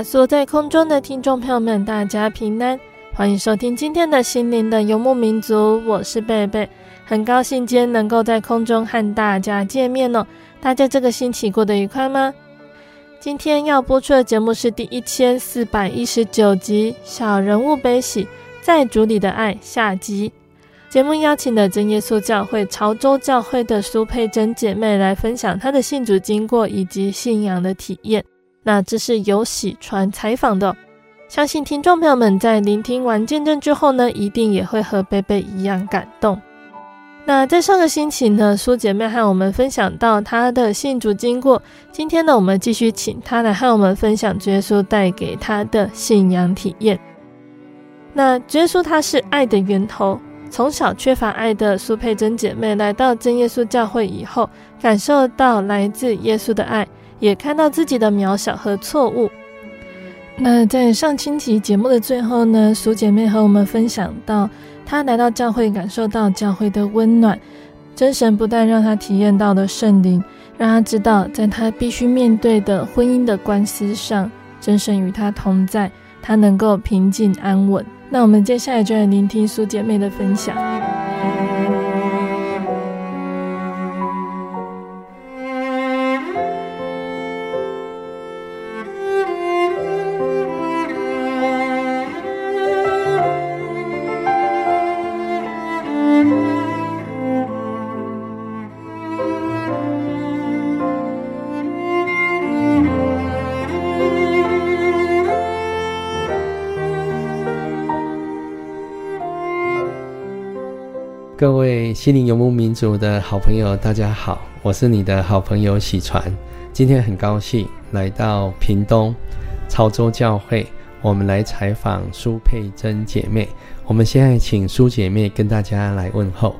路亚，所在空中的听众朋友们，大家平安，欢迎收听今天的心灵的游牧民族，我是贝贝，很高兴今天能够在空中和大家见面哦。大家这个星期过得愉快吗？今天要播出的节目是第一千四百一十九集《小人物悲喜，在主里的爱》下集。节目邀请的真耶稣教会潮州教会的苏佩珍姐妹来分享她的信主经过以及信仰的体验。那这是由喜传采访的，相信听众朋友们在聆听完见证之后呢，一定也会和贝贝一样感动。那在上个星期呢，苏姐妹和我们分享到她的信主经过，今天呢，我们继续请她来和我们分享耶稣带给她的信仰体验。那耶稣他是爱的源头，从小缺乏爱的苏佩珍姐妹来到真耶稣教会以后，感受到来自耶稣的爱。也看到自己的渺小和错误。那在上星期节目的最后呢，苏姐妹和我们分享到，她来到教会，感受到教会的温暖。真神不但让她体验到了圣灵，让她知道，在她必须面对的婚姻的官司上，真神与她同在，她能够平静安稳。那我们接下来就来聆听苏姐妹的分享。心灵游牧民族的好朋友，大家好，我是你的好朋友喜传。今天很高兴来到屏东潮州教会，我们来采访苏佩珍姐妹。我们现在请苏姐妹跟大家来问候。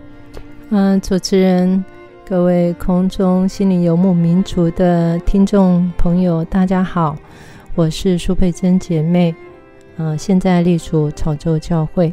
嗯，主持人，各位空中心灵游牧民族的听众朋友，大家好，我是苏佩珍姐妹。嗯，现在隶属潮州教会。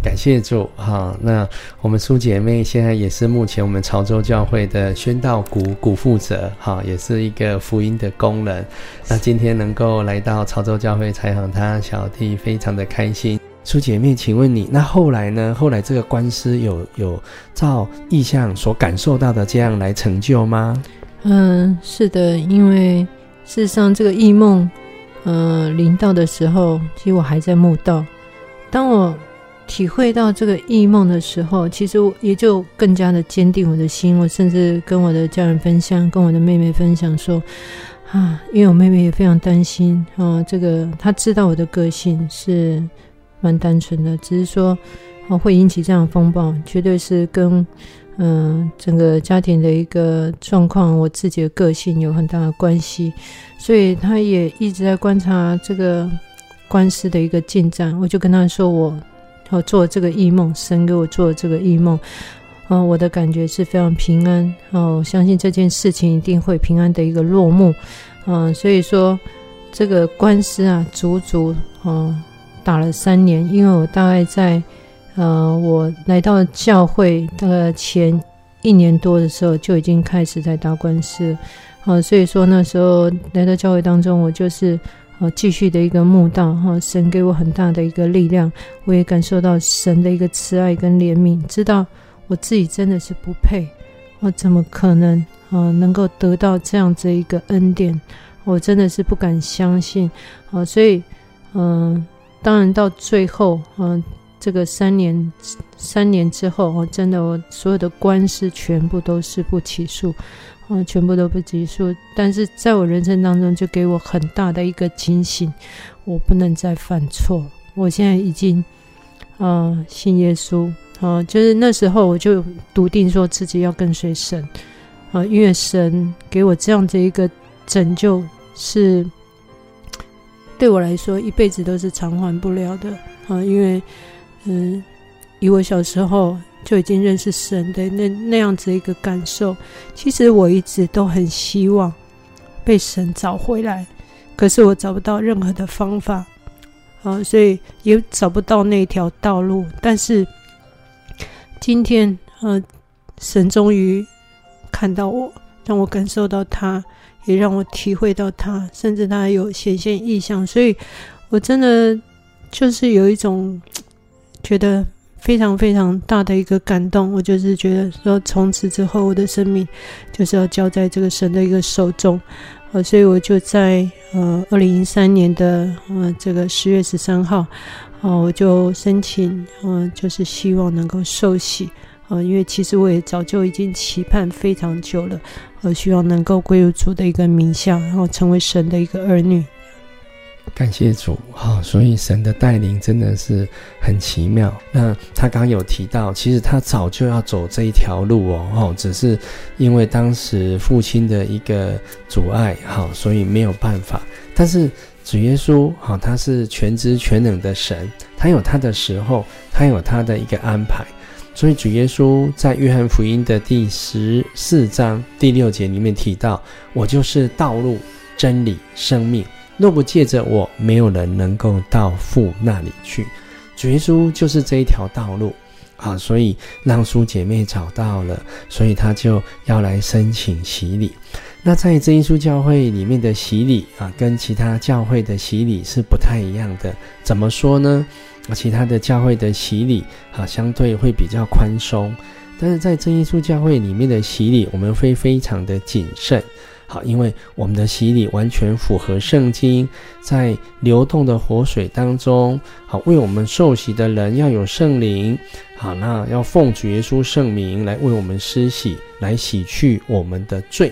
感谢主哈，那我们苏姐妹现在也是目前我们潮州教会的宣道股股负责哈，也是一个福音的工人。那今天能够来到潮州教会采访她，小弟非常的开心。苏姐妹，请问你那后来呢？后来这个官司有有照意象所感受到的这样来成就吗？嗯，是的，因为事实上这个异梦，嗯，临到的时候，其实我还在慕道，当我。体会到这个异梦的时候，其实我也就更加的坚定我的心。我甚至跟我的家人分享，跟我的妹妹分享说：“啊，因为我妹妹也非常担心啊，这个她知道我的个性是蛮单纯的，只是说啊会引起这样风暴，绝对是跟嗯、整个家庭的一个状况，我自己的个性有很大的关系。所以她也一直在观察这个官司的一个进展。我就跟她说我。”我做这个异梦，神给我做这个异梦，哦，我的感觉是非常平安，哦，相信这件事情一定会平安的一个落幕，嗯，所以说这个官司啊，足足哦打了三年，因为我大概在呃我来到教会大概前一年多的时候就已经开始在打官司，啊，所以说那时候来到教会当中，我就是呃继续的一个慕道，哈，神给我很大的一个力量，我也感受到神的一个慈爱跟怜悯，知道我自己真的是不配，我怎么可能啊能够得到这样子一个恩典？我真的是不敢相信，啊，所以嗯，当然到最后，嗯。这个三年，三年之后，我真的，我所有的官司全部都是不起诉，嗯，全部都不结束。但是在我人生当中，就给我很大的一个警醒，我不能再犯错。我现在已经，啊、信耶稣，啊、就是那时候我就笃定说自己要跟随神，啊、因为神给我这样子一个拯救，是对我来说一辈子都是偿还不了的，啊、因为。嗯，以我小时候就已经认识神的那那样子一个感受，其实我一直都很希望被神找回来，可是我找不到任何的方法，啊，所以也找不到那条道路。但是今天，呃，神终于看到我，让我感受到他，也让我体会到他，甚至他有显现意象，所以我真的就是有一种。觉得非常非常大的一个感动，我就是觉得说，从此之后我的生命就是要交在这个神的一个手中，呃，所以我就在呃二零一三年的呃这个十月十三号，呃，我就申请，呃，就是希望能够受洗，呃，因为其实我也早就已经期盼非常久了，呃，希望能够归入主的一个名下，然后成为神的一个儿女。感谢主哈、哦，所以神的带领真的是很奇妙。那他刚有提到，其实他早就要走这一条路哦，哦，只是因为当时父亲的一个阻碍哈、所以没有办法。但是主耶稣哈、他是全知全能的神，他有他的时候，他有他的一个安排。所以主耶稣在约翰福音的第十四章第六节里面提到：“我就是道路、真理、生命。”若不借着我，没有人能够到父那里去。主耶稣就是这一条道路啊，所以让苏姐妹找到了，所以她就要来申请洗礼。那在真耶稣教会里面的洗礼啊，跟其他教会的洗礼是不太一样的。怎么说呢？其他的教会的洗礼啊，相对会比较宽松，但是在真耶稣教会里面的洗礼，我们会非常的谨慎。好，因为我们的洗礼完全符合圣经，在流动的活水当中，好，为我们受洗的人要有圣灵，好，那要奉主耶稣圣名来为我们施洗，来洗去我们的罪，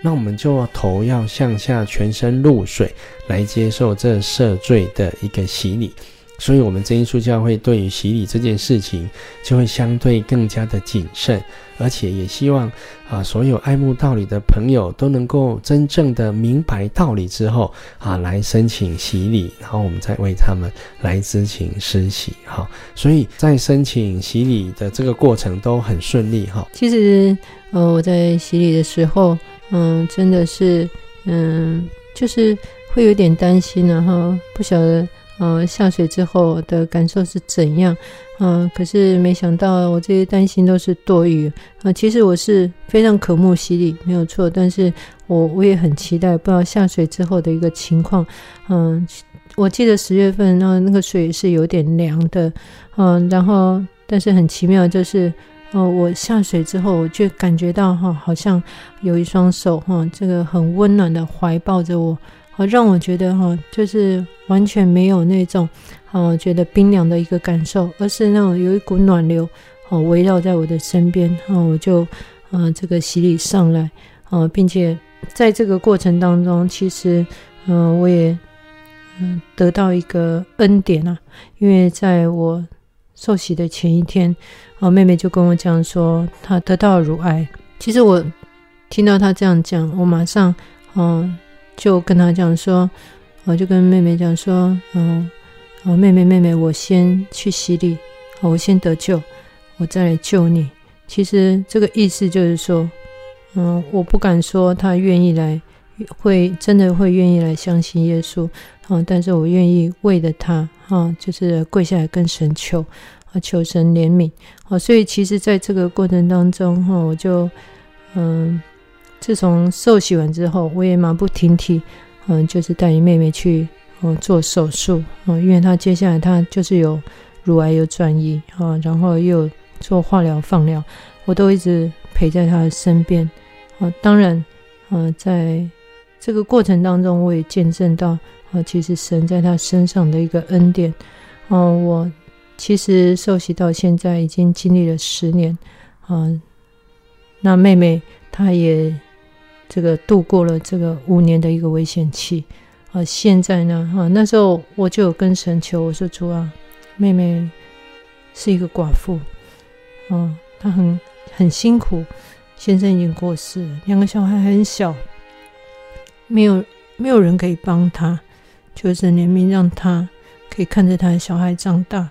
那我们就要头要向下，全身入水，来接受这赦罪的一个洗礼。所以，我们真耶稣教会对于洗礼这件事情，就会相对更加的谨慎，而且也希望啊，所有爱慕道理的朋友都能够真正的明白道理之后啊，来申请洗礼，然后我们再为他们来执行施洗。哈，所以在申请洗礼的这个过程都很顺利。哈，其实，呃，我在洗礼的时候，嗯，真的是，嗯，就是会有点担心，然后不晓得。呃，下水之后的感受是怎样？嗯、可是没想到我这些担心都是多余。啊、其实我是非常渴慕洗礼，没有错。但是我我也很期待，不知道下水之后的一个情况。嗯、我记得十月份，然后那个水是有点凉的。嗯、然后但是很奇妙，就是，呃，我下水之后，我就感觉到哈，好像有一双手哈，这个很温暖的怀抱着我。好，让我觉得哈，就是完全没有那种，呃，觉得冰凉的一个感受，而是那种有一股暖流，哦，围绕在我的身边，哦，我就，呃，这个洗礼上来，呃，并且在这个过程当中，其实，嗯、我也，嗯、得到一个恩典啊，因为在我受洗的前一天，啊、呃，妹妹就跟我讲说，她得到乳癌。其实我听到她这样讲，我马上，嗯、就跟他讲说，我就跟妹妹讲说，嗯，哦，妹妹妹妹，我先去洗礼，我先得救，我再来救你。其实这个意思就是说，嗯，我不敢说他愿意来，会真的会愿意来相信耶稣，啊，但是我愿意为了他，哈，就是跪下来跟神求，啊，求神怜悯。好，所以其实在这个过程当中，哈，我就嗯，自从受洗完之后，我也马不停蹄，嗯，就是带你妹妹去嗯做手术，嗯，因为她接下来她就是有乳癌有转移啊，然后又做化疗放疗，我都一直陪在她的身边。啊，当然，嗯，在这个过程当中，我也见证到。啊，其实神在她身上的一个恩典，哦，我其实受洗到现在已经经历了十年，啊，那妹妹她也这个度过了这个五年的一个危险期，啊，现在呢，啊，那时候我就有跟神求，我说主啊，妹妹是一个寡妇，啊，她很很辛苦，先生已经过世了，两个小孩很小，没有没有人可以帮她。求神怜悯，让她可以看着她的小孩长大，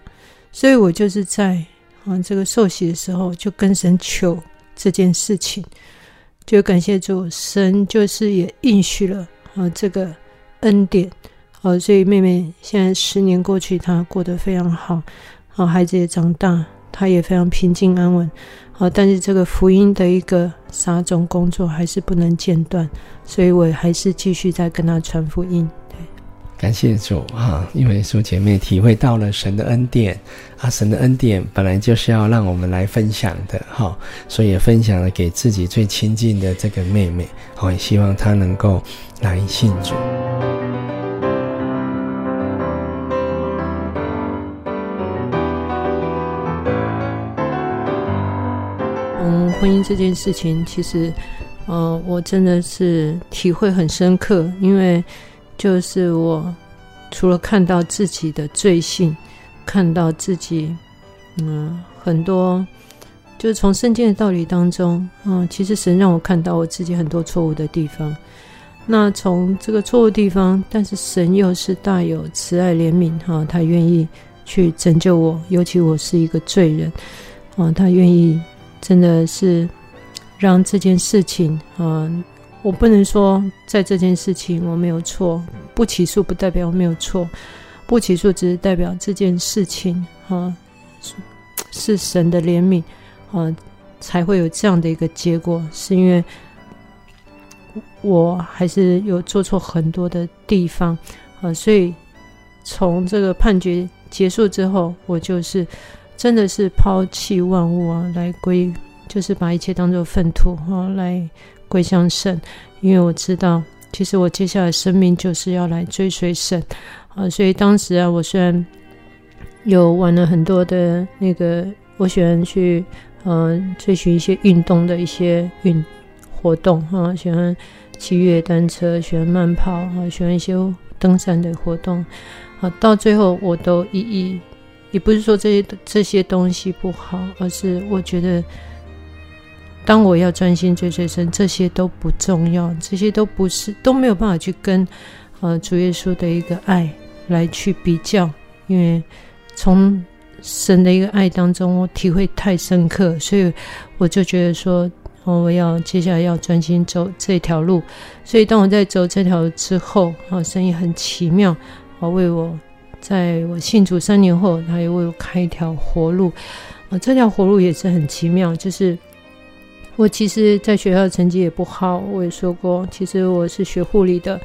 所以我就是在啊这个受洗的时候，就跟神求这件事情，就感谢主，神就是也应许了啊这个恩典，啊，所以妹妹现在十年过去，她过得非常好，啊，孩子也长大，她也非常平静安稳，啊，但是这个福音的一个撒种工作还是不能间断，所以我还是继续在跟她传福音。感谢主哈，因为苏姐妹体会到了神的恩典啊，神的恩典本来就是要让我们来分享的哈，所以也分享了给自己最亲近的这个妹妹，我也希望她能够来信主。嗯，婚姻这件事情，其实，呃，我真的是体会很深刻，因为。就是我，除了看到自己的罪性，看到自己，嗯，很多，就是从圣经的道理当中，嗯，其实神让我看到我自己很多错误的地方。那从这个错误地方，但是神又是大有慈爱怜悯，哈，他愿意去拯救我，尤其我是一个罪人，啊，他愿意真的是让这件事情，啊。我不能说在这件事情我没有错，不起诉不代表我没有错，不起诉只是代表这件事情啊是神的怜悯啊才会有这样的一个结果，是因为我还是有做错很多的地方啊，所以从这个判决结束之后，我就是真的是抛弃万物啊，来归，就是把一切当做粪土啊来。归向神，因为我知道，其实我接下来生命就是要来追随神啊。所以当时啊，我虽然有玩了很多的那个，我喜欢去嗯、追寻一些运动的一些运活动啊，喜欢骑越野单车，喜欢慢跑啊，喜欢一些登山的活动啊。到最后，我都一一也不是说这些这些东西不好，而是我觉得。当我要专心追随神，这些都不重要，这些都不是都没有办法去跟呃主耶稣的一个爱来去比较，因为从神的一个爱当中，我体会太深刻，所以我就觉得说，我要接下来要专心走这条路。所以当我在走这条路之后，啊，神也很奇妙，啊，为我在我信主三年后，他也为我开一条活路，啊，这条活路也是很奇妙，就是。我其实在学校成绩也不好，我也说过，其实我是学护理的，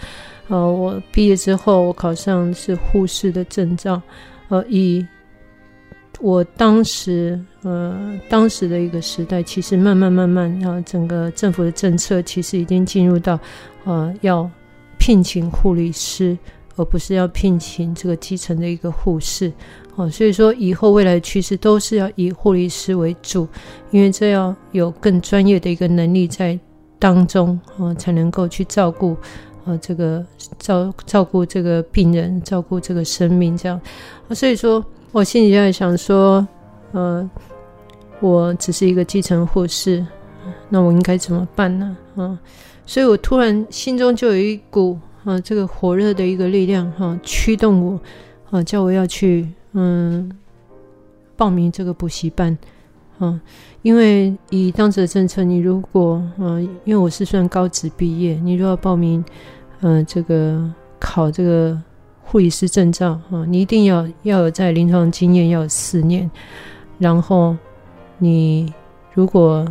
呃，我毕业之后我考上是护士的证照，呃，以我当时呃当时的一个时代，其实慢慢慢慢，然后整个政府的政策其实已经进入到呃要聘请护理师，而不是要聘请这个基层的一个护士。哦，所以说以后未来的趋势都是要以护理师为主，因为这要有更专业的一个能力在当中，啊，才能够去照顾，啊，这个照照顾这个病人，照顾这个生命，这样。啊，所以说我心里在想说，呃，我只是一个基层护士，那我应该怎么办呢？啊，所以我突然心中就有一股啊，这个火热的一个力量，哈，驱动我，啊，叫我要去。嗯，报名这个补习班，嗯，因为以当时的政策，你如果嗯，因为我是算高职毕业，你如果报名，嗯，这个考这个护理师证照啊，你一定要要有在临床经验要有四年，然后你如果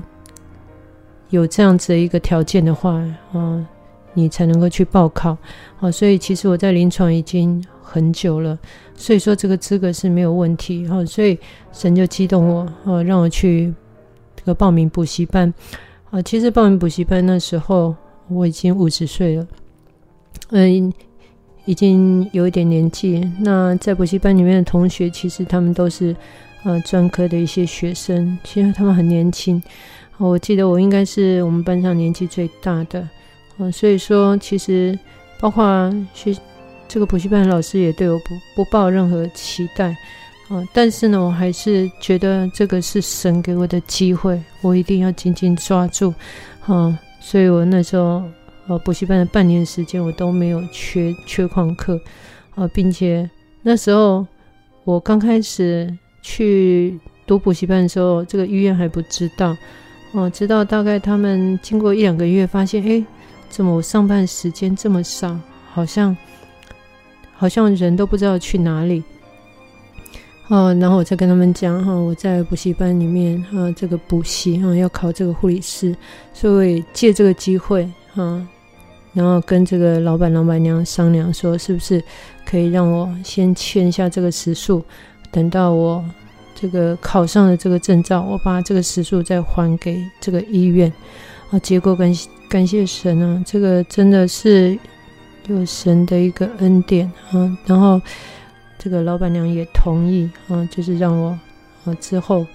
有这样子的一个条件的话啊，你才能够去报考啊。所以其实我在临床已经很久了，所以说这个资格是没有问题哈。所以神就激动我啊，让我去这个报名补习班啊。其实报名补习班那时候我已经五十岁了。嗯，已经有一点年纪。那在补习班里面的同学，其实他们都是呃专科的一些学生，其实他们很年轻。我记得我应该是我们班上年纪最大的，呃，所以说其实包括学这个补习班的老师也对我不不抱任何期待，呃，但是呢，我还是觉得这个是神给我的机会，我一定要紧紧抓住，嗯，所以我那时候。呃，补习班的半年时间，我都没有缺缺旷课，呃，并且那时候我刚开始去读补习班的时候，这个医院还不知道，哦、呃，直到大概他们经过一两个月，发现，哎，怎么我上班时间这么少，好像好像人都不知道去哪里，哦、然后我再跟他们讲，哈、我在补习班里面，哈、呃，这个补习，哈、要考这个护理师，所以借这个机会，哈、呃。然后跟这个老板、老板娘商量说，是不是可以让我先签下这个时数，等到我这个考上了这个证照，我把这个时数再还给这个医院。啊，结果感感谢神啊，这个真的是有神的一个恩典啊。然后这个老板娘也同意啊，就是让我啊之后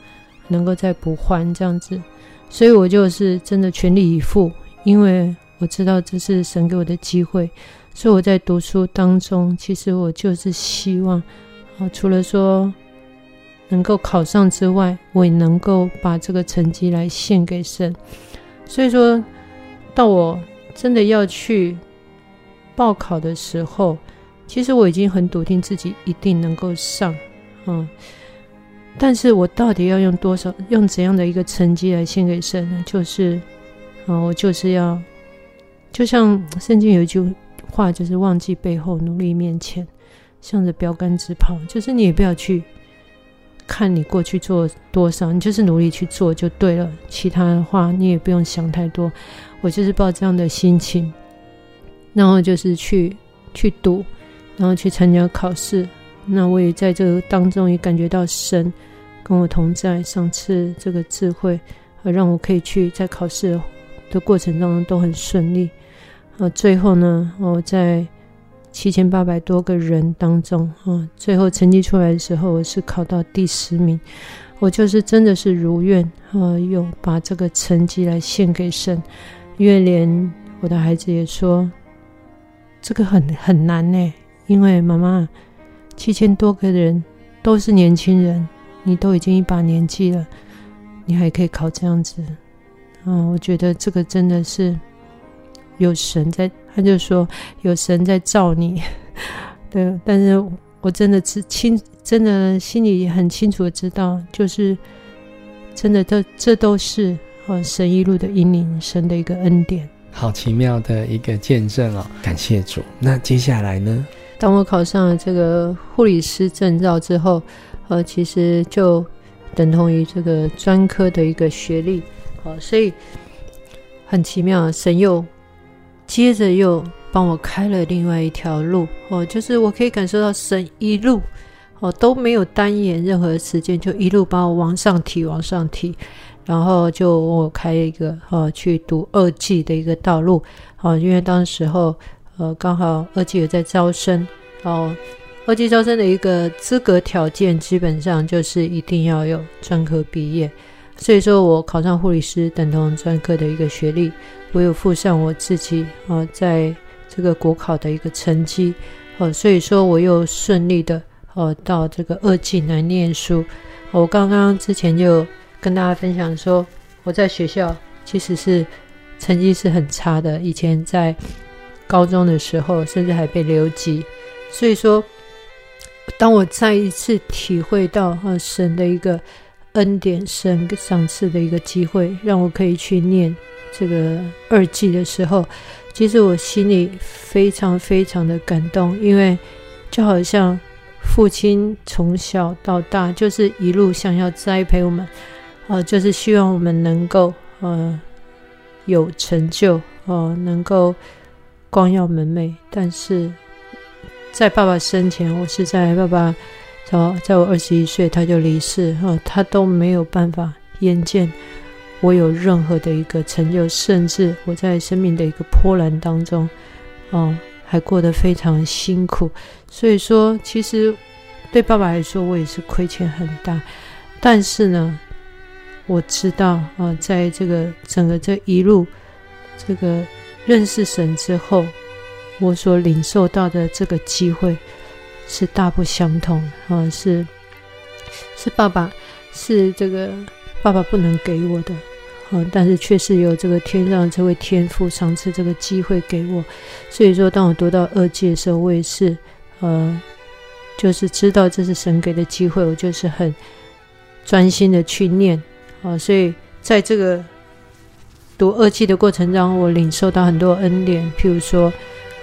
能够再补还这样子，所以我就是真的全力以赴，因为。我知道这是神给我的机会，所以我在读书当中，其实我就是希望，啊，除了说能够考上之外，我也能够把这个成绩来献给神。所以说到我真的要去报考的时候，其实我已经很笃定自己一定能够上，啊，但是我到底要用多少，用怎样的一个成绩来献给神呢？就是，啊，我就是要。就像圣经有一句话，就是忘记背后，努力面前，向着标杆直跑。就是你也不要去看你过去做多少，你就是努力去做就对了。其他的话你也不用想太多。我就是抱这样的心情，然后就是去去读，然后去参加考试。那我也在这个当中也感觉到神跟我同在，赏赐这个智慧，而让我可以去在考试的过程当中都很顺利。呃，最后呢，我在七千八百多个人当中，啊，最后成绩出来的时候，我是考到第十名。我就是真的是如愿，啊，有把这个成绩来献给神，因为连我的孩子也说，这个很很难呢，因为妈妈七千多个人都是年轻人，你都已经一把年纪了，你还可以考这样子，啊，我觉得这个真的是。有神在，他就说有神在照你，对。但是我真的是清，真的心里很清楚的知道，就是真的，这这都是啊神一路的引领，神的一个恩典。好奇妙的一个见证哦，感谢主。那接下来呢？当我考上了这个护理师证照之后，呃，其实就等同于这个专科的一个学历，好，所以很奇妙，神又。接着又帮我开了另外一条路哦，就是我可以感受到神一路哦都没有耽延任何时间，就一路把我往上提，往上提，然后就我开一个哦去读二技的一个道路哦，因为当时候呃刚好二技也在招生哦，二技招生的一个资格条件基本上就是一定要有专科毕业，所以说我考上护理师等同专科的一个学历。我有附上我自己啊，在这个国考的一个成绩，哦，所以说我又顺利的哦到这个二技来念书。我刚刚之前就跟大家分享说，我在学校其实是成绩是很差的，以前在高中的时候甚至还被留级。所以说，当我再一次体会到啊神的一个恩典，神赏赐的一个机会，让我可以去念。这个二技的时候，其实我心里非常非常的感动，因为就好像父亲从小到大就是一路想要栽培我们，呃，就是希望我们能够呃有成就，呃，能够光耀门楣。但是在爸爸生前，我是在爸爸在在我二十一岁他就离世，呃，他都没有办法眼见我有任何的一个成就，甚至我在生命的一个波澜当中，哦、还过得非常辛苦，所以说，其实对爸爸来说，我也是亏欠很大。但是呢，我知道啊、在这个整个这一路，这个认识神之后，我所领受到的这个机会是大不相同啊、是是爸爸，是这个爸爸不能给我的。嗯，但是确实有这个天上这位天父赏赐这个机会给我，所以说当我读到二界的时候，我也是，呃，就是知道这是神给的机会，我就是很专心的去念，啊，所以在这个读二季的过程中，我领受到很多恩典，譬如说，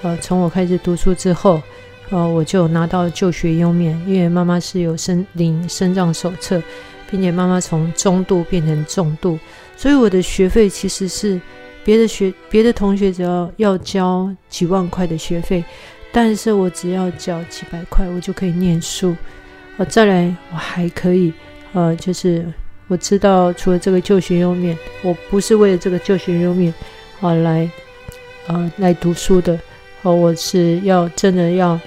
呃，从我开始读书之后，呃，我就拿到就学优免，因为妈妈是有生领身障手册，并且妈妈从中度变成重度。所以我的学费其实是别的学别的同学只要要交几万块的学费，但是我只要交几百块，我就可以念书。呃，再来我还可以，呃，就是我知道除了这个就学优免，我不是为了这个就学优免啊来啊来读书的，呃，我是要真的要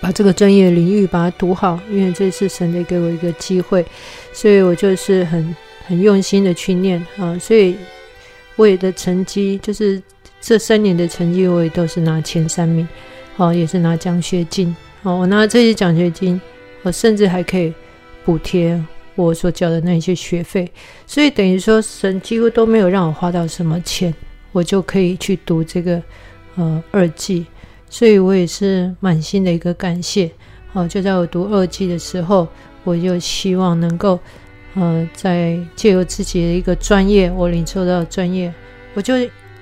把这个专业领域把它读好，因为这是神的给我一个机会，所以我就是很。很用心的去念啊，所以我也的成绩就是这三年的成绩，我也都是拿前三名，哦，也是拿奖学金，哦，我拿这些奖学金，我甚至还可以补贴我所交的那些学费，所以等于说神几乎都没有让我花到什么钱，我就可以去读这个呃二技，所以我也是满心的一个感谢，哦，就在我读二技的时候，我就希望能够。呃，在借由自己的一个专业，我领受到专业，我就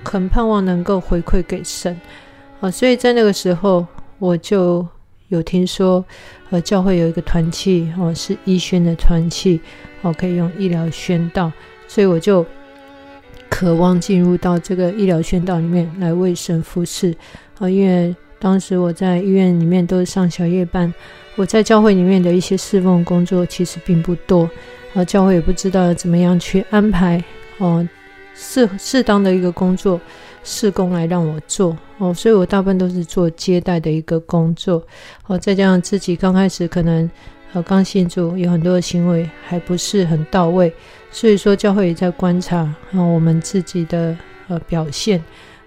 很盼望能够回馈给神。啊、所以在那个时候，我就有听说，呃，教会有一个团契哦、是医宣的团契哦、可以用医疗宣道，所以我就渴望进入到这个医疗宣道里面来为神服侍啊、呃。因为当时我在医院里面都是上小夜班，我在教会里面的一些侍奉工作其实并不多。啊，教会也不知道怎么样去安排哦，适适当的一个工作事工来让我做哦，所以我大部分都是做接待的一个工作哦，再加上自己刚开始可能呃刚信主，有很多的行为还不是很到位，所以说教会也在观察啊我们自己的呃表现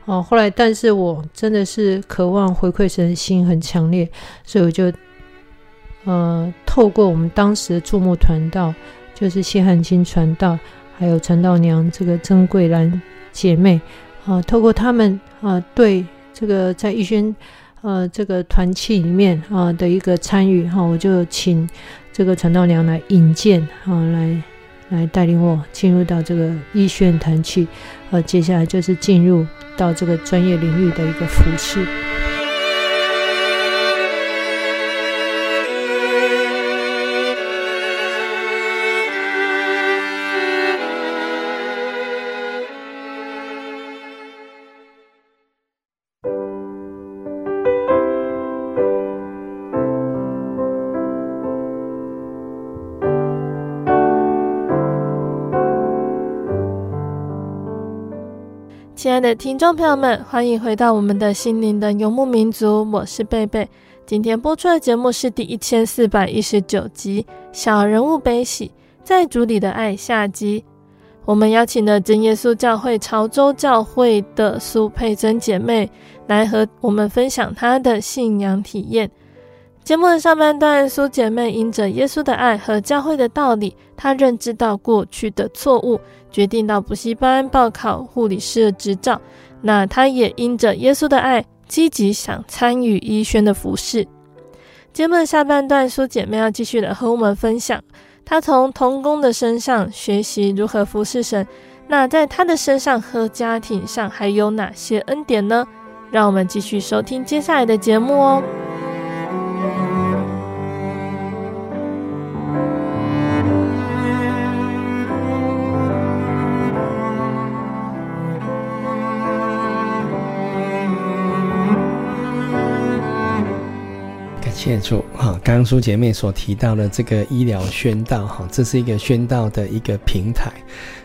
哦，后来但是我真的是渴望回馈神的心很强烈，所以我就呃透过我们当时的注目传道。就是谢汉卿传道，还有传道娘这个曾桂兰姐妹啊，透过他们啊，对这个在医宣呃这个团契里面啊的一个参与哈，我就请这个传道娘来引荐啊，来来带领我进入到这个医宣团契，呃，接下来就是进入到这个专业领域的一个服饰。亲爱的听众朋友们，欢迎回到我们的心灵的游牧民族，我是贝贝。今天播出的节目是第一千四百一十九集《小人物悲喜，在主里的爱》下集。我们邀请了真耶稣教会潮州教会的苏佩珍姐妹来和我们分享她的信仰体验。节目的上半段，苏姐妹因着耶稣的爱和教会的道理，她认知到过去的错误，决定到补习班报考护理师的执照。那她也因着耶稣的爱，积极想参与医宣的服饰。节目的下半段，苏姐妹要继续的和我们分享，她从童工的身上学习如何服侍神。那在她的身上和家庭上还有哪些恩典呢？让我们继续收听接下来的节目哦。谢主哈，刚刚苏姐妹所提到的这个医疗宣道哈，这是一个宣道的一个平台。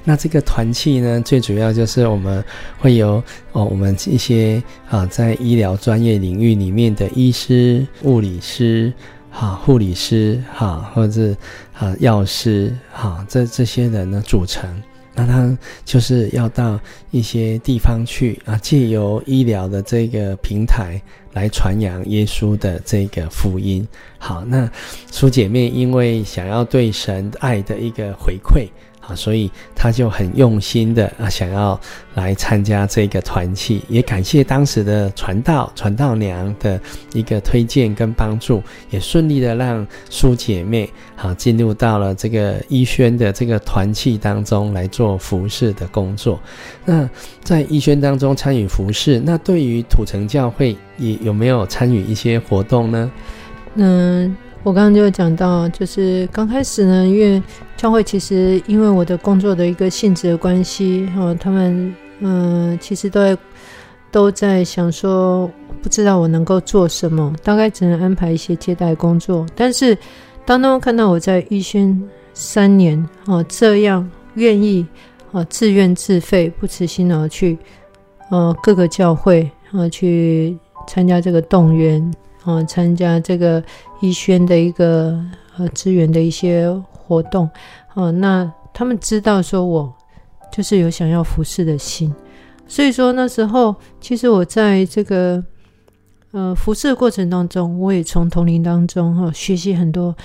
那这个团契呢，最主要就是我们会有哦，我们一些啊，在医疗专业领域里面的医师、物理师、哈护理师哈，或者是啊药师哈，这这些人呢组成。那他就是要到一些地方去啊，借由医疗的这个平台来传扬耶稣的这个福音。好，那苏姐妹因为想要对神爱的一个回馈。啊，所以他就很用心的啊，想要来参加这个团契，也感谢当时的传道传道娘的一个推荐跟帮助，也顺利的让苏姐妹啊进入到了这个医宣的这个团契当中来做服侍的工作。那在医宣当中参与服侍，那对于土城教会也有没有参与一些活动呢？嗯。我刚刚就讲到，就是刚开始呢，因为教会其实因为我的工作的一个性质的关系，哈，他们嗯，其实都在都在想说，不知道我能够做什么，大概只能安排一些接待工作。但是当他们看到我在医宣三年，哦，这样愿意，哦，自愿自费，不辞辛劳去，呃，各个教会，啊，去参加这个动员。啊，参加这个医宣的一个呃资源的一些活动，哦，那他们知道说我就是有想要服侍的心，所以说那时候其实我在这个呃服侍的过程当中，我也从同龄当中哈学习很多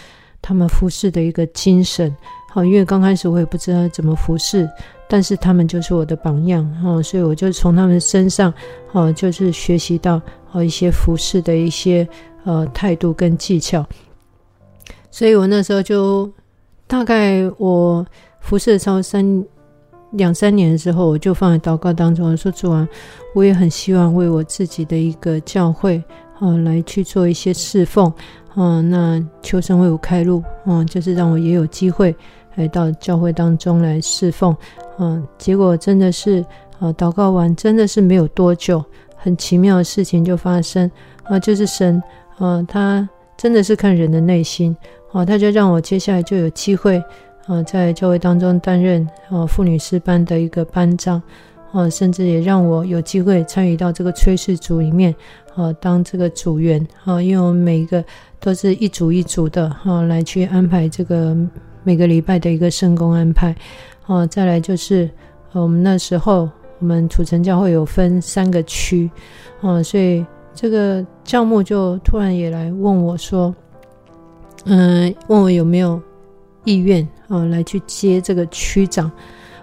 他们服侍的一个精神，好，因为刚开始我也不知道怎么服侍，但是他们就是我的榜样，哈，所以我就从他们身上，哦，就是学习到。和一些服侍的一些呃态度跟技巧，所以我那时候就大概我服侍了超三两三年的时候，我就放在祷告当中说：“主啊，我也很希望为我自己的一个教会啊、来去做一些侍奉啊、那求神为我开路啊、就是让我也有机会来到教会当中来侍奉嗯、结果真的是啊、呃，祷告完真的是没有多久。”很奇妙的事情就发生啊，就是神啊，他真的是看人的内心啊，他就让我接下来就有机会啊，在教会当中担任啊妇女诗班的一个班长啊，甚至也让我有机会参与到这个炊事组里面啊，当这个组员啊，因为我们每一个都是一组一组的啊，来去安排这个每个礼拜的一个圣工安排啊，再来就是我们那时候。我们土城教会有分三个区，啊，所以这个教牧就突然也来问我说，嗯，问我有没有意愿啊，来去接这个区长。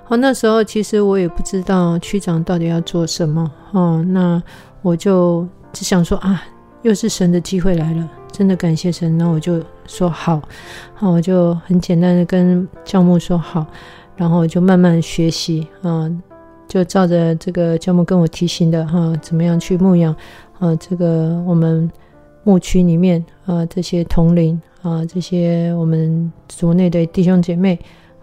好，那时候其实我也不知道区长到底要做什么，哦，那我就只想说啊，又是神的机会来了，真的感谢神。那我就说好，好，我就很简单的跟教牧说好，然后就慢慢学习啊。就照着这个教牧跟我提醒的哈，怎么样去牧养啊？这个我们牧区里面啊，这些同龄啊，这些我们族内的弟兄姐妹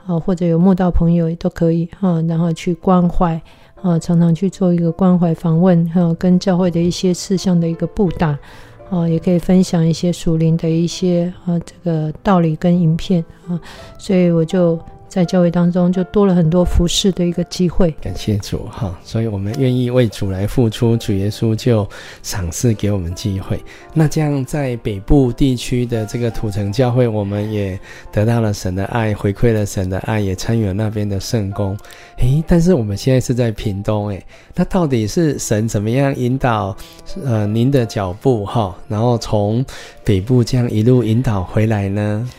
啊，或者有牧道朋友也都可以哈，然后去关怀啊，常常去做一个关怀访问哈，跟教会的一些事项的一个布达啊，也可以分享一些属灵的一些啊这个道理跟影片啊，所以我就。在教会当中，就多了很多服侍的一个机会。感谢主哈，所以我们愿意为主来付出，主耶稣就赏赐给我们机会。那这样在北部地区的这个土城教会，我们也得到了神的爱，回馈了神的爱，也参与了那边的圣工。诶，但是我们现在是在屏东，诶，那到底是神怎么样引导呃您的脚步哈，然后从北部这样一路引导回来呢？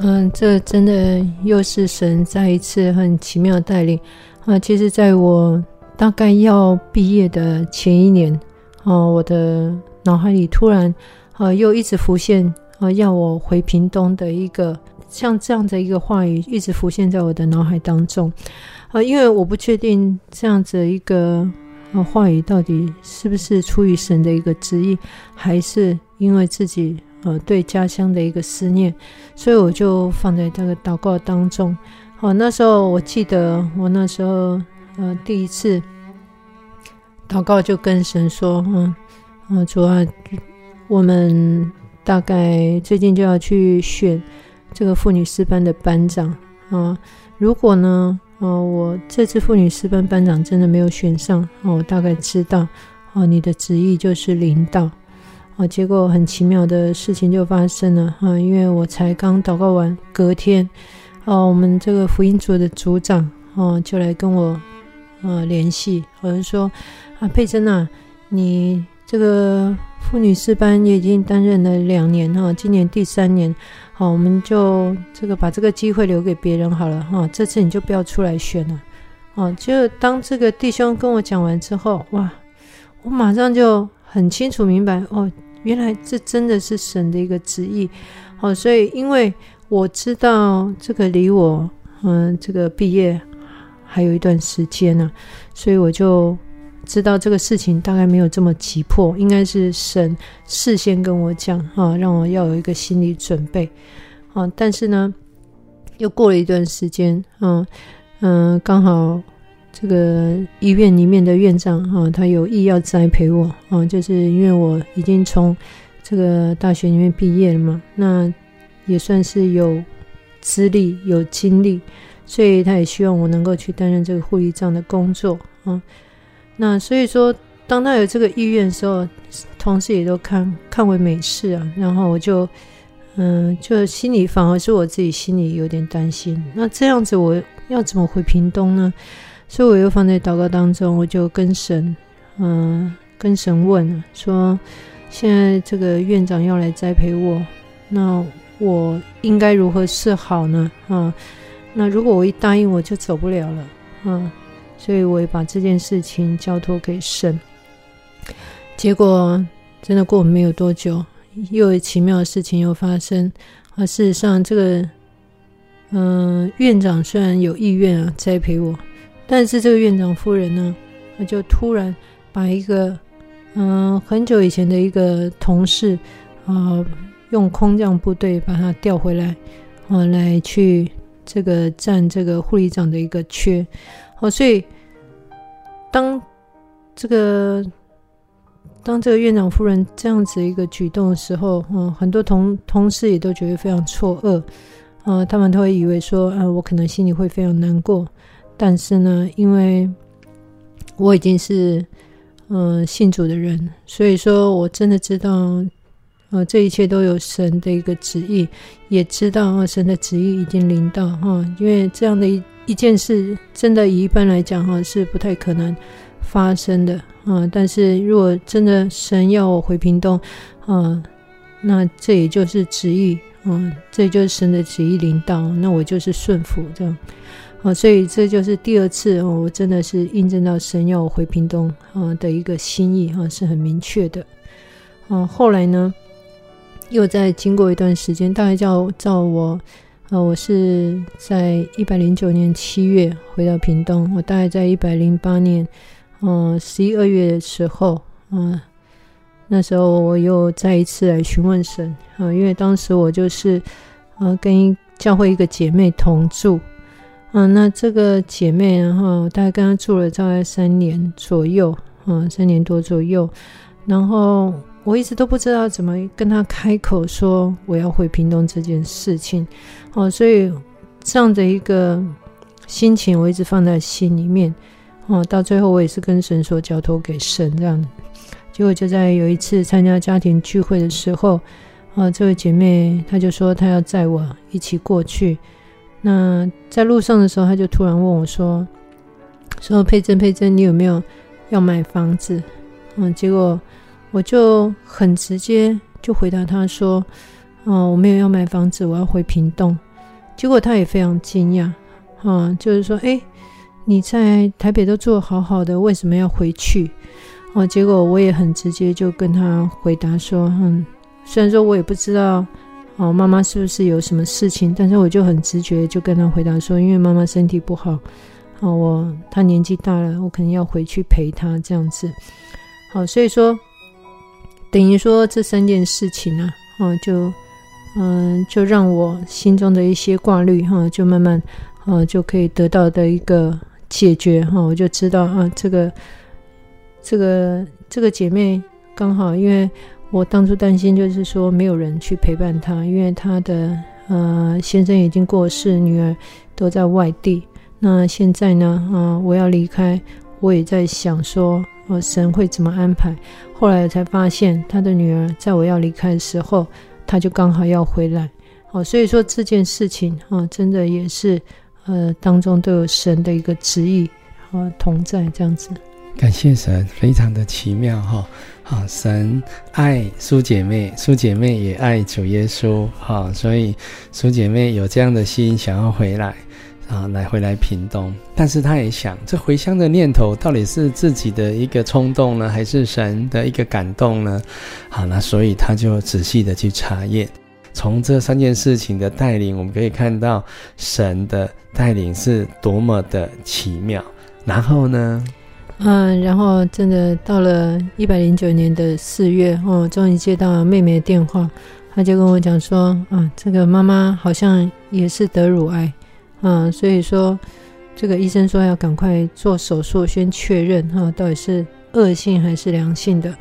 嗯，这真的又是神再一次很奇妙的带领啊！其实，在我大概要毕业的前一年，啊，我的脑海里突然啊，又一直浮现啊，要我回屏东的一个像这样的一个话语，一直浮现在我的脑海当中啊，因为我不确定这样子一个啊话语到底是不是出于神的一个旨意，还是因为自己。呃，对家乡的一个思念，所以我就放在这个祷告当中。好，那时候我记得，我那时候呃第一次祷告就跟神说，嗯，嗯，主啊，我们大概最近就要去选这个妇女诗班的班长啊。如果呢，呃，我这次妇女诗班班长真的没有选上，哦，我大概知道，哦，你的旨意就是领导，哦，结果很奇妙的事情就发生了，哈，因为我才刚祷告完，隔天，哦，我们这个福音组的组长，哦，就来跟我，呃，联系，好像说，啊，佩珍啊，你这个妇女诗班也已经担任了两年，哈，今年第三年。好，我们就这个把这个机会留给别人好了哈。这次你就不要出来选了。哦，就当这个弟兄跟我讲完之后，哇，我马上就很清楚明白哦，原来这真的是神的一个旨意。哦，所以因为我知道这个离我嗯这个毕业还有一段时间呢，所以我就。知道这个事情大概没有这么急迫，应该是神事先跟我讲哈，让我要有一个心理准备，啊，但是呢，又过了一段时间，嗯嗯，刚好这个医院里面的院长啊，他有意要栽培我，啊，就是因为我已经从这个大学里面毕业了嘛，那也算是有资历、有经历，所以他也希望我能够去担任这个护理长的工作，啊。那所以说，当他有这个意愿的时候，同事也都看看为美事啊。然后我就，嗯，就心里反而是我自己心里有点担心。那这样子我要怎么回屏东呢？所以我又放在祷告当中，我就跟神，嗯，跟神问说：现在这个院长要来栽培我，那我应该如何是好呢？啊，那如果我一答应，我就走不了了，嗯。所以我也把这件事情交托给神，结果真的过没有多久，又有奇妙的事情又发生。啊，事实上，这个嗯、院长虽然有意愿啊栽培我，但是这个院长夫人呢，他就突然把一个嗯、很久以前的一个同事、呃，用空降部队把他调回来，啊、来去这个占这个护理长的一个缺。哦，所以当这个当这个院长夫人这样子一个举动的时候，嗯，很多同同事也都觉得非常错愕，呃，他们都会以为说，啊，我可能心里会非常难过，但是呢，因为我已经是嗯、呃、信主的人，所以说我真的知道。呃，这一切都有神的一个旨意，也知道啊，神的旨意已经临到哈。因为这样的一一件事，真的以一般来讲哈是不太可能发生的啊。但是如果真的神要我回屏东啊，那这也就是旨意啊，这就是神的旨意临到，那我就是顺服这样。所以这就是第二次，我真的是印证到神要我回屏东啊的一个心意啊，是很明确的。啊，后来呢？又在经过一段时间，大概叫照我，呃，我是在一百零九年七月回到屏东，我大概在一百零八年，嗯十一二月的时候，嗯、那时候我又再一次来询问神，啊、因为当时我就是，呃，跟教会一个姐妹同住，嗯、那这个姐妹，然后大概跟她住了大概三年左右，嗯、三年多左右，然后。我一直都不知道怎么跟她开口说我要回屏东这件事情，哦，所以这样的一个心情我一直放在心里面，哦，到最后我也是跟神说交托给神这样。结果就在有一次参加家庭聚会的时候，啊，这位姐妹她就说她要载我一起过去。那在路上的时候，他就突然问我说：“说佩珍佩珍，你有没有要买房子？”嗯，结果。我就很直接就回答他说：“哦，我没有要买房子，我要回屏东。”结果他也非常惊讶，啊，就是说：“诶，你在台北都做好好的，为什么要回去？”哦，结果我也很直接就跟他回答说：“嗯，虽然说我也不知道哦，妈妈是不是有什么事情，但是我就很直觉就跟他回答说，因为妈妈身体不好，哦，我她年纪大了，我可能要回去陪她这样子。好，所以说。”等于说这三件事情啊，啊，就，嗯，就让我心中的一些挂虑哈，就慢慢，啊，就可以得到的一个解决哈。我就知道啊，这个，这个，这个姐妹刚好，因为我当初担心就是说没有人去陪伴他，因为他的呃先生已经过世，女儿都在外地。那现在呢，呃，我要离开，我也在想说，呃，神会怎么安排？后来才发现，他的女儿在我要离开的时候，他就刚好要回来。哦，所以说这件事情啊，真的也是呃当中都有神的一个旨意和同在这样子。感谢神，非常的奇妙哈。好，神爱苏姐妹，苏姐妹也爱主耶稣哈，所以苏姐妹有这样的心，想要回来啊，来回来屏东。但是她也想，这回乡的念头到底是自己的一个冲动呢，还是神的一个感动呢？好，那所以她就仔细的去查验。从这三件事情的带领，我们可以看到神的带领是多么的奇妙。然后呢，嗯，然后真的到了一百零九年的四月，哦，终于接到妹妹的电话，她就跟我讲说，啊，这个妈妈好像也是得乳癌，啊，所以说这个医生说要赶快做手术，先确认哈，到底是恶性还是良性的。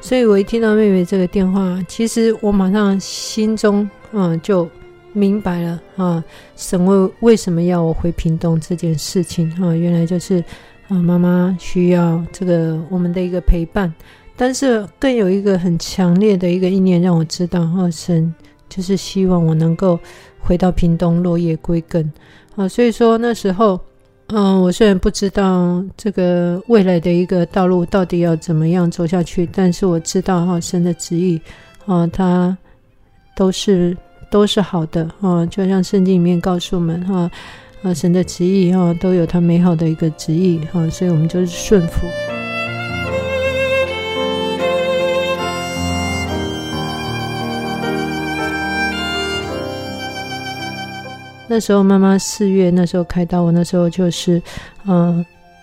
所以我一听到妹妹这个电话，其实我马上心中啊就明白了啊，神为为什么要我回屏东这件事情啊，原来就是啊妈妈需要这个我们的一个陪伴，但是更有一个很强烈的一个意念让我知道，哈神就是希望我能够回到屏东落叶归根啊，所以说那时候。嗯，我虽然不知道这个未来的一个道路到底要怎么样走下去，但是我知道哈，神的旨意，啊，它都是都是好的啊，就像圣经里面告诉我们哈，啊神的旨意哈都有他美好的一个旨意哈，所以我们就是顺服。那时候妈妈四月那时候开刀，我那时候就是，嗯、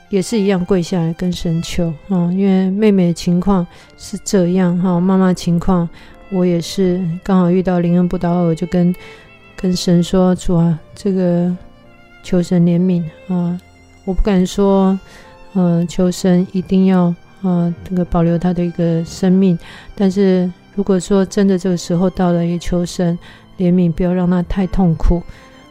也是一样跪下来跟神求，嗯、因为妹妹的情况是这样哈，妈妈情况我也是刚好遇到灵恩不倒，我就跟跟神说，主啊，这个求神怜悯啊、我不敢说，嗯、呃，求神一定要、呃，这个保留他的一个生命，但是如果说真的这个时候到了，也求神怜悯，不要让他太痛苦。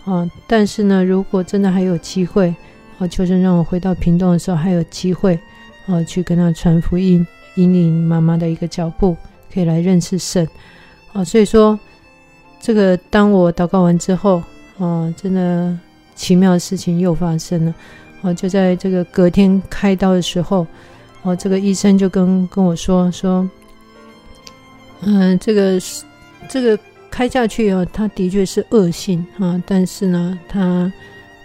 啊！但是呢，如果真的还有机会，啊，求神让我回到屏东的时候还有机会，啊，去跟他传福音，引领妈妈的一个脚步，可以来认识神，啊，所以说，这个当我祷告完之后，啊，真的奇妙的事情又发生了，哦，就在这个隔天开刀的时候，哦，这个医生就跟跟我说说，嗯，这个是这个。开下去以后，它的确是恶性啊，但是呢，它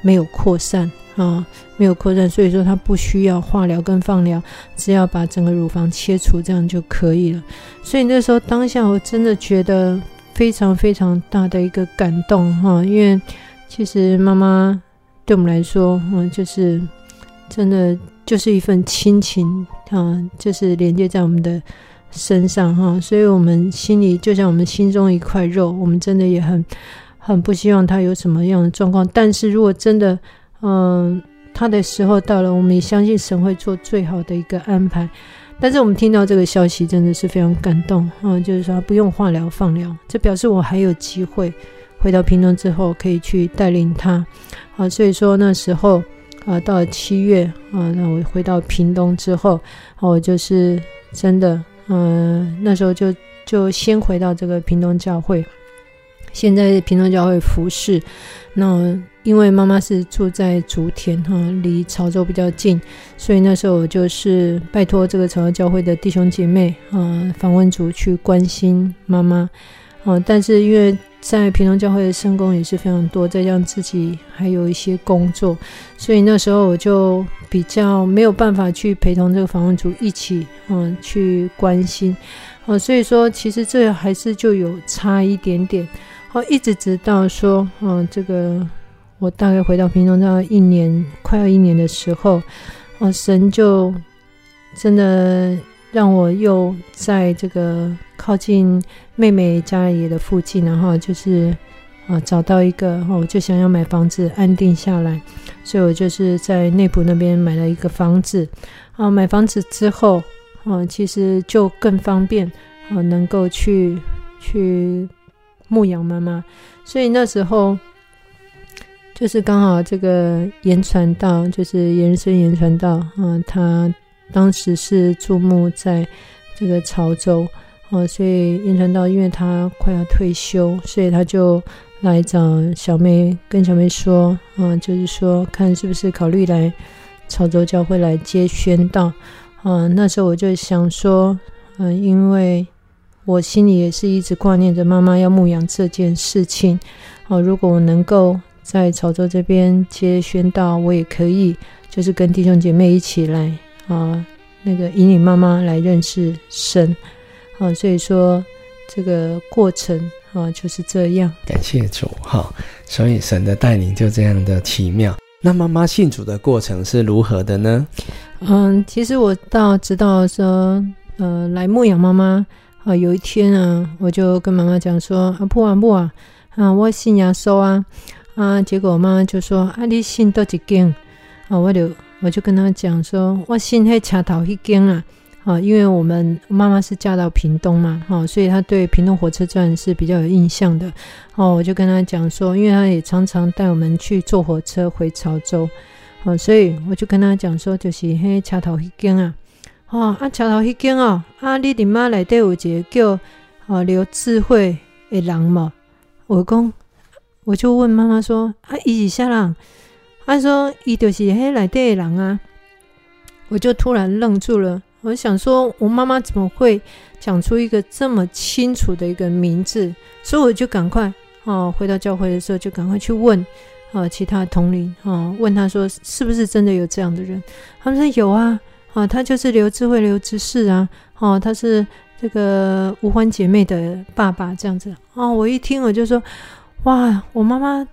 没有扩散啊，没有扩散，所以说它不需要化疗跟放疗，只要把整个乳房切除，这样就可以了。所以那时候当下，我真的觉得非常非常大的一个感动哈，因为其实妈妈对我们来说，嗯，就是真的就是一份亲情啊，就是连接在我们的。身上哈，所以我们心里就像我们心中一块肉，我们真的也很很不希望他有什么样的状况。但是如果真的，嗯，他的时候到了，我们也相信神会做最好的一个安排。但是我们听到这个消息，真的是非常感动嗯！就是说不用化疗放疗，这表示我还有机会回到屏东之后可以去带领他啊。所以说那时候啊，到了七月啊，那我回到屏东之后，我就是真的。嗯，那时候就就先回到这个屏东教会，现在屏东教会服侍。那因为妈妈是住在竹田哈，离潮州比较近，所以那时候我就是拜托这个潮州教会的弟兄姐妹啊，访问组去关心妈妈。哦，但是因为在屏东教会的圣工也是非常多，再加上自己还有一些工作，所以那时候我就比较没有办法去陪同这个访问组一起，嗯，去关心，啊，所以说其实这还是就有差一点点，哦，一直直到说，嗯，这个我大概回到平东大概一年，快要一年的时候，啊，神就真的。让我又在这个靠近妹妹家里的附近，然后就是啊找到一个，我就想要买房子安定下来，所以我就是在内部那边买了一个房子。啊，买房子之后，啊，其实就更方便，啊，能够去去牧养妈妈，所以那时候就是刚好这个言传道，就是严生严传道啊，他当时是驻牧在这个潮州。啊，所以严传道因为他快要退休，所以他就来找小妹，跟小妹说啊，就是说看是不是考虑来潮州教会来接宣道啊。那时候我就想说，嗯、因为我心里也是一直挂念着妈妈要牧养这件事情。哦、啊，如果我能够在潮州这边接宣道，我也可以，就是跟弟兄姐妹一起来啊，那个引领妈妈来认识神。啊，所以说这个过程啊就是这样。感谢主哈，所以神的带领就这样的奇妙。那妈妈信主的过程是如何的呢？嗯，其实我到知道说，呃，来牧养妈妈。啊，有一天啊，我就跟妈妈讲说：“啊，不啊不啊，啊，我信耶稣啊，啊，结果我妈妈就说：啊，你信多几间？啊，我就我就跟她讲说：我信迄车头一间啊，啊，因为我们妈妈是嫁到屏东嘛，哈、所以她对屏东火车站是比较有印象的。哦、我就跟她讲说，因为她也常常带我们去坐火车回潮州，啊，所以我就跟她讲说，就是迄车头一间啊。”哦，啊，桥头迄间哦，啊，你的妈内底有一个叫哦刘智慧的人嘛？我讲，我就问妈妈说，啊，伊是啥人？她说，伊就是迄内底的人啊。我就突然愣住了，我想说，我妈妈怎么会讲出一个这么清楚的一个名字？所以我就赶快哦，回到教会的时候就赶快去问哦，其他同龄哦，问他说，是不是真的有这样的人？他们说有啊。啊，他就是刘智慧、刘执事啊！哦，他是这个吴欢姐妹的爸爸，这样子。哦，我一听我就说，哇，我妈妈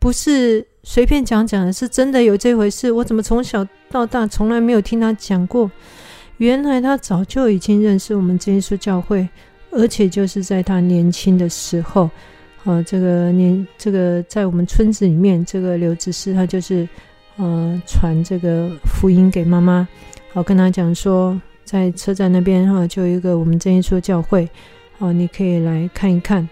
不是随便讲讲的，是真的有这回事。我怎么从小到大从来没有听他讲过？原来他早就已经认识我们真耶稣教会，而且就是在他年轻的时候，啊，这个年这个在我们村子里面，这个刘执事他就是。呃，传这个福音给妈妈，好跟他讲说，在车站那边哈，就有一个我们真耶稣教会，哦，你可以来看一看，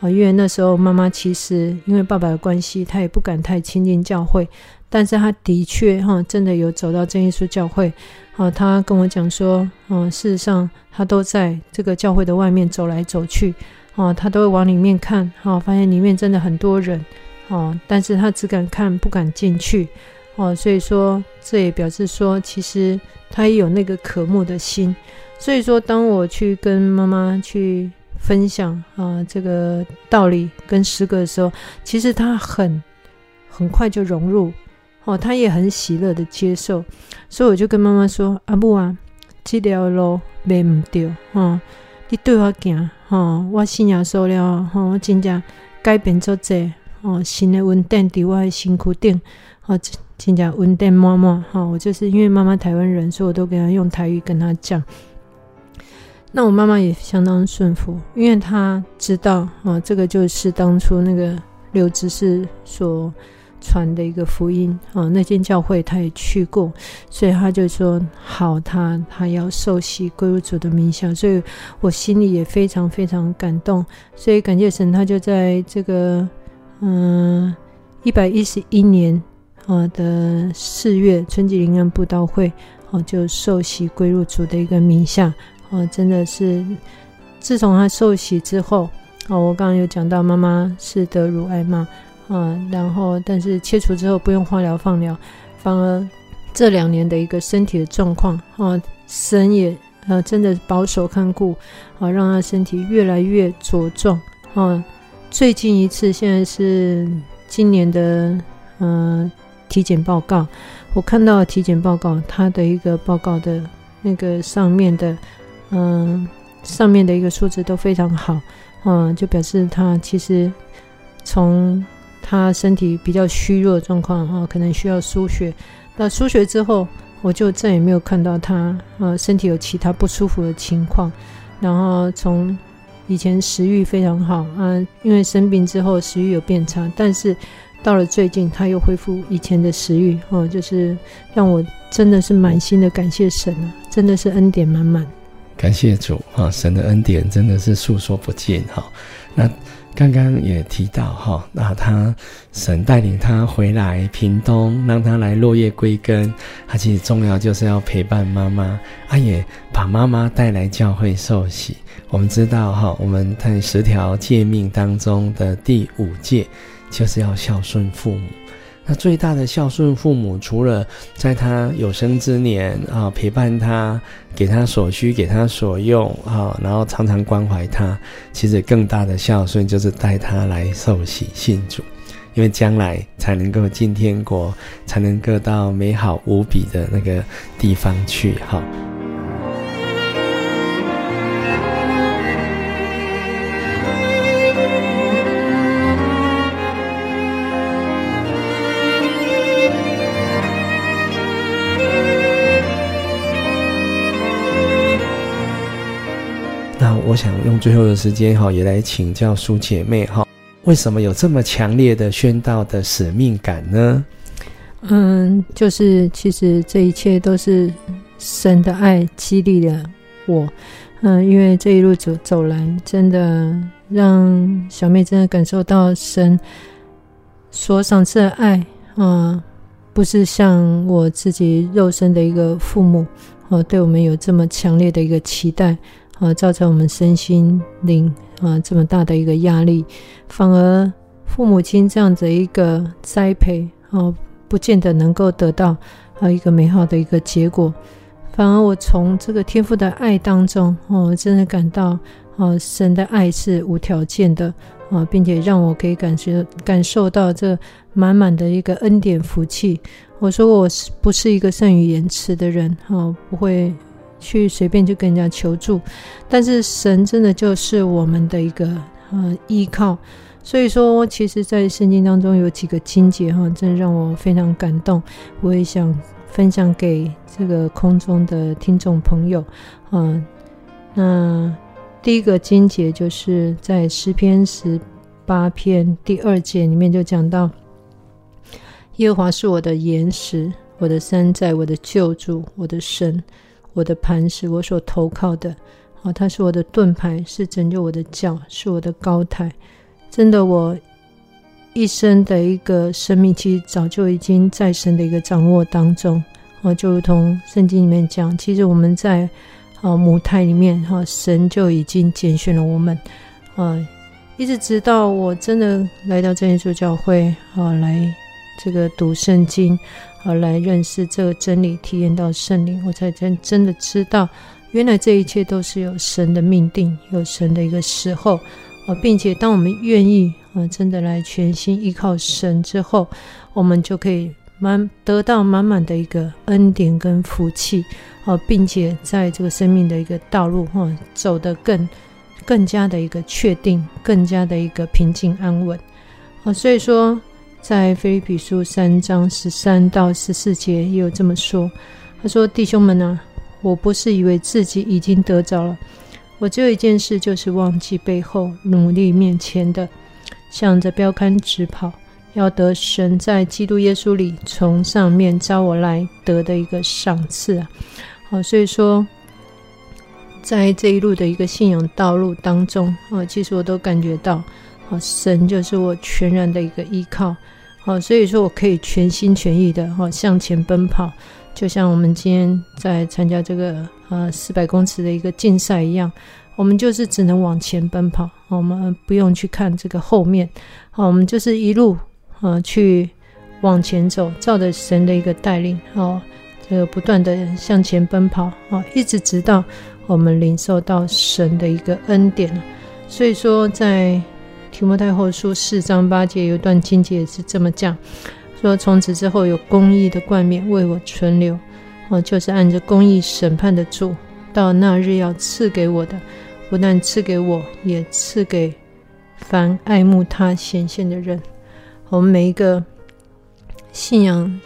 啊，因为那时候妈妈其实因为爸爸的关系，她也不敢太亲近教会，但是他的确哈，真的有走到真耶稣教会，啊，他跟我讲说，啊，事实上他都在这个教会的外面走来走去，啊，他都会往里面看，哈，发现里面真的很多人，啊，但是他只敢看，不敢进去。哦，所以说这也表示说，其实他也有那个渴慕的心。所以说，当我去跟妈妈去分享啊、这个道理跟诗歌的时候，其实他很很快就融入，哦，他也很喜乐的接受。所以我就跟妈妈说：“阿母啊，这条路没唔对，哈、哦，你对我讲，哈、哦，我信耶稣了，哈、哦，我真正改变做这，哦，新的稳定在我的身躯顶，哦。”真正稳定妈妈哈，我就是因为妈妈台湾人，所以我都给她用台语跟她讲。那我妈妈也相当顺服，因为她知道哦，这个就是当初那个刘执事所传的一个福音啊，那间教会他也去过，所以他就说好，他他要受洗归入主的名下，所以我心里也非常非常感动，所以感谢神，他就在这个嗯一百一十一年。啊的四月春季灵恩布道会，哦，就受洗归入主的一个名下，啊，真的是自从他受洗之后，啊，我刚刚有讲到妈妈是得乳癌嘛，啊，然后但是切除之后不用化疗放疗，反而这两年的一个身体的状况，啊，神也呃真的保守看顾，啊，让他身体越来越茁壮，啊，最近一次现在是今年的嗯。体检报告，我看到体检报告，他的一个报告的那个上面的，嗯，上面的一个数字都非常好，嗯，就表示他其实从他身体比较虚弱的状况啊，可能需要输血。那输血之后，我就再也没有看到他呃身体有其他不舒服的情况。然后从以前食欲非常好啊，因为生病之后食欲有变差，但是。到了最近，他又恢复以前的食欲，哦，就是让我真的是满心的感谢神啊，真的是恩典满满。感谢主啊！神的恩典真的是诉说不尽哈。那刚刚也提到哈，那他神带领他回来屏东，让他来落叶归根。他其实重要就是要陪伴妈妈，他也把妈妈带来教会受洗。我们知道哈，我们在十条诫命当中的第五戒就是要孝顺父母。那最大的孝顺父母，除了在他有生之年啊陪伴他，给他所需，给他所用啊，然后常常关怀他，其实更大的孝顺就是带他来受洗信主，因为将来才能够进天国，才能够到美好无比的那个地方去哈。我想用最后的时间哈，也来请教苏姐妹哈，为什么有这么强烈的宣道的使命感呢？嗯，就是其实这一切都是神的爱激励了我。嗯，因为这一路走走来，真的让小妹真的感受到神所赏赐的爱啊，不是像我自己肉身的一个父母哦，对我们有这么强烈的一个期待。啊，造成我们身心灵啊这么大的一个压力，反而父母亲这样子一个栽培啊，不见得能够得到啊一个美好的一个结果。反而我从这个天父的爱当中，哦，真的感到啊，神的爱是无条件的啊，并且让我可以感觉感受到这满满的一个恩典福气。我说我是不是一个善于言辞的人啊？不会。去随便就跟人家求助，但是神真的就是我们的一个呃依靠，所以说其实，在圣经当中有几个经节哈，真的让我非常感动，我也想分享给这个空中的听众朋友啊。那第一个经节就是在诗篇十八篇第二节里面就讲到，耶和华是我的岩石，我的山寨，我的救助，我的神。我的磐石，我所投靠的，啊，他是我的盾牌，是拯救我的脚，是我的高台。真的，我一生的一个生命，其实早就已经在神的一个掌握当中。啊，就如同圣经里面讲，其实我们在啊母胎里面，哈，神就已经拣选了我们。啊，一直直到我真的来到真耶稣教会，啊，来这个读圣经。而来认识这个真理，体验到圣灵，我才真真的知道，原来这一切都是有神的命定，有神的一个时候啊，并且当我们愿意啊，真的来全心依靠神之后，我们就可以满得到满满的一个恩典跟福气啊，并且在这个生命的一个道路哈，走得更更加的一个确定，更加的一个平静安稳啊，所以说。在腓立比书三章十三到十四节也有这么说，他说：“弟兄们啊，我不是以为自己已经得着了，我只有一件事，就是忘记背后，努力面前的，向着标杆直跑，要得神在基督耶稣里从上面召我来得的一个赏赐啊！好，所以说，在这一路的一个信仰道路当中啊，其实我都感觉到，啊，神就是我全然的一个依靠。”好，所以说我可以全心全意的哈向前奔跑，就像我们今天在参加这个呃四百公尺的一个竞赛一样，我们就是只能往前奔跑，我们不用去看这个后面，好，我们就是一路啊去往前走，照着神的一个带领，哦，这个不断的向前奔跑，啊，一直直到我们领受到神的一个恩典。所以说在。提摩太后书四章八节有一段经节是这么讲：说从此之后有公义的冠冕为我存留，哦，就是按着公义审判的主，到那日要赐给我的，不但赐给我，也赐给凡爱慕他显现的人。我们每一个信仰，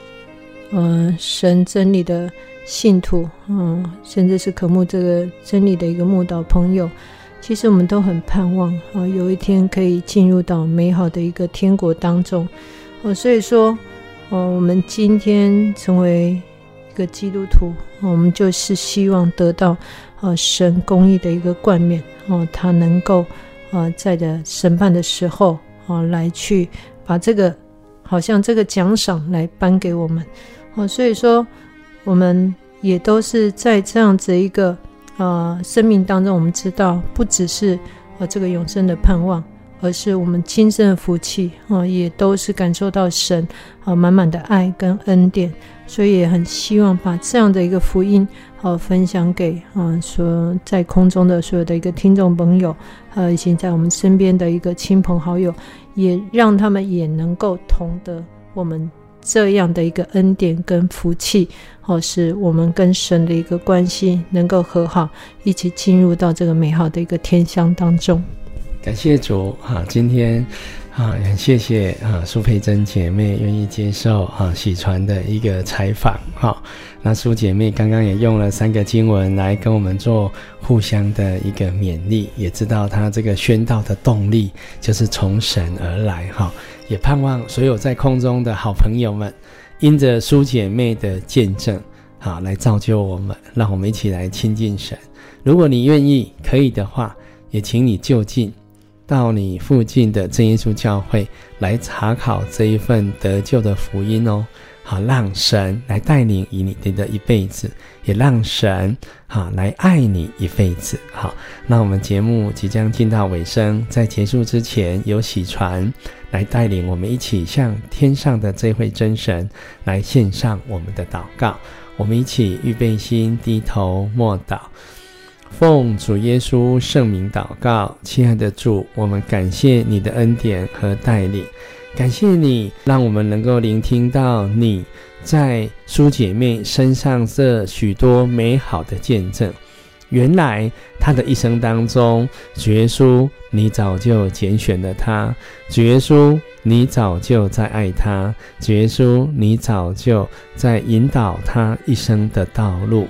嗯、呃，神真理的信徒，嗯，甚至是渴慕这个真理的一个慕道朋友。其实我们都很盼望啊，有一天可以进入到美好的一个天国当中。哦，所以说，哦，我们今天成为一个基督徒，我们就是希望得到呃神公义的一个冠冕哦，他能够呃在的审判的时候啊、来去把这个好像这个奖赏来颁给我们哦，所以说我们也都是在这样子一个呃生命当中，我们知道不只是呃这个永生的盼望。而是我们亲生的福气啊，也都是感受到神啊满满的爱跟恩典，所以也很希望把这样的一个福音啊分享给啊说在空中的所有的一个听众朋友，呃，以及在我们身边的一个亲朋好友，也让他们也能够同得我们这样的一个恩典跟福气，或是我们跟神的一个关系能够和好，一起进入到这个美好的一个天乡当中。感谢主啊！今天啊，很谢谢啊苏佩珍姐妹愿意接受啊喜传的一个采访哈。那苏姐妹刚刚也用了三个经文来跟我们做互相的一个勉励，也知道她这个宣道的动力就是从神而来哈。也盼望所有在空中的好朋友们，因着苏姐妹的见证，好来造就我们，让我们一起来亲近神。如果你愿意，可以的话，也请你就近。到你附近的真耶稣教会来查考这一份得救的福音哦，好，让神来带领你你的一辈子，也让神好来爱你一辈子。好，那我们节目即将进到尾声，在结束之前，有喜传来带领我们一起向天上的这位真神来献上我们的祷告，我们一起预备心，低头默祷。奉主耶稣圣名祷告，亲爱的主，我们感谢你的恩典和带领，感谢你让我们能够聆听到你在苏姐妹身上这许多美好的见证。原来她的一生当中，主耶稣你早就拣选了她，主耶稣你早就在爱她，主耶稣你早就在引导她一生的道路。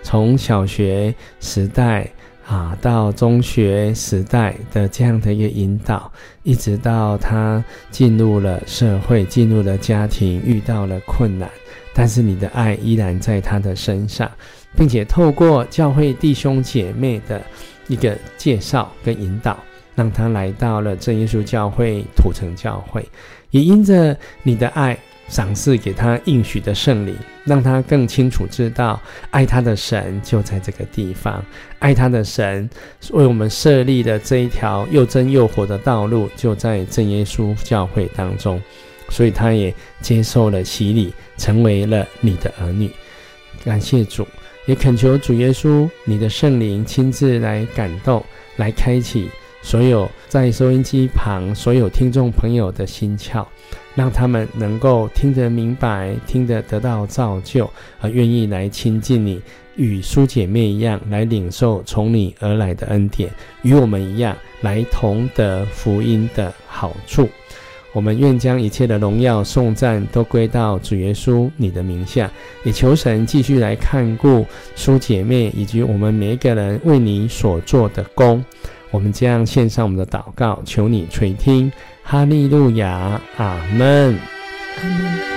从小学时代啊，到中学时代的这样的一个引导，一直到他进入了社会，进入了家庭，遇到了困难，但是你的爱依然在他的身上，并且透过教会弟兄姐妹的一个介绍跟引导，让他来到了正耶稣教会土城教会，也因着你的爱。赏赐给他应许的圣灵，让他更清楚知道，爱他的神就在这个地方，爱他的神为我们设立的这一条又真又活的道路，就在正耶稣教会当中，所以他也接受了洗礼，成为了你的儿女。感谢主，也恳求主耶稣，你的圣灵亲自来感动，来开启所有在收音机旁所有听众朋友的心窍。让他们能够听得明白，听得得到造就，而愿意来亲近你，与苏姐妹一样来领受从你而来的恩典，与我们一样来同得福音的好处。我们愿将一切的荣耀颂赞都归到主耶稣你的名下，也求神继续来看顾苏姐妹以及我们每一个人为你所做的工。我们将献上我们的祷告，求你垂听。哈利路亚，阿门。阿门。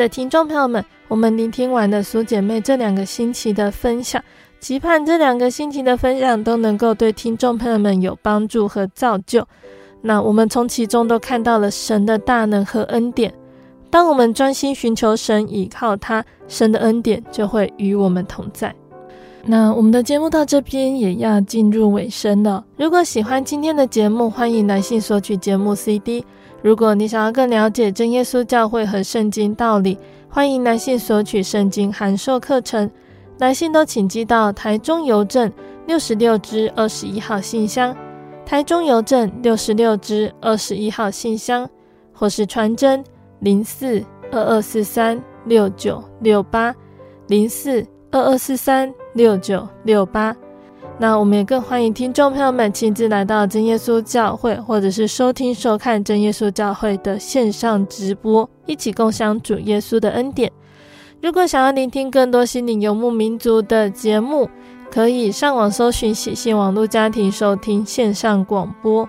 的听众朋友们，我们聆听完了苏姐妹这两个星期的分享，期盼这两个星期的分享都能够对听众朋友们有帮助和造就。那我们从其中都看到了神的大能和恩典。当我们专心寻求神，倚靠他，神的恩典就会与我们同在。那我们的节目到这边也要进入尾声了。如果喜欢今天的节目，欢迎来信索取节目 CD。如果你想要更了解真耶稣教会和圣经道理，欢迎来信索取圣经函授课程。来信都请寄到台中邮政六十六支二十一号信箱，台中邮政六十六支二十一号信箱，或是传真零四二二四三六九六八零四二二四三六九六八。那我们也更欢迎听众朋友们亲自来到真耶稣教会，或者是收听收看真耶稣教会的线上直播，一起共享主耶稣的恩典。如果想要聆听更多心灵游牧民族的节目，可以上网搜寻喜信网络家庭收听线上广播。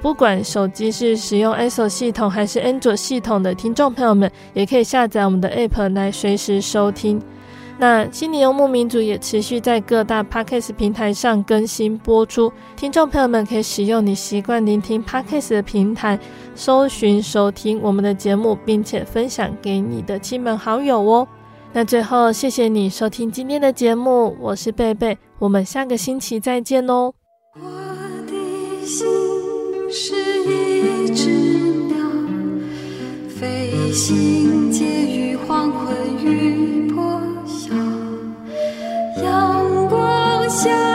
不管手机是使用 iOS 系统还是安卓系统的听众朋友们，也可以下载我们的 App 来随时收听。那心灵游牧民族也持续在各大 Podcast 平台上更新播出，听众朋友们可以使用你习惯聆听 Podcast 的平台，搜寻收听我们的节目，并且分享给你的亲朋好友哦。那最后，谢谢你收听今天的节目，我是贝贝，我们下个星期再见哦。我的心是一只鸟，飞行介于地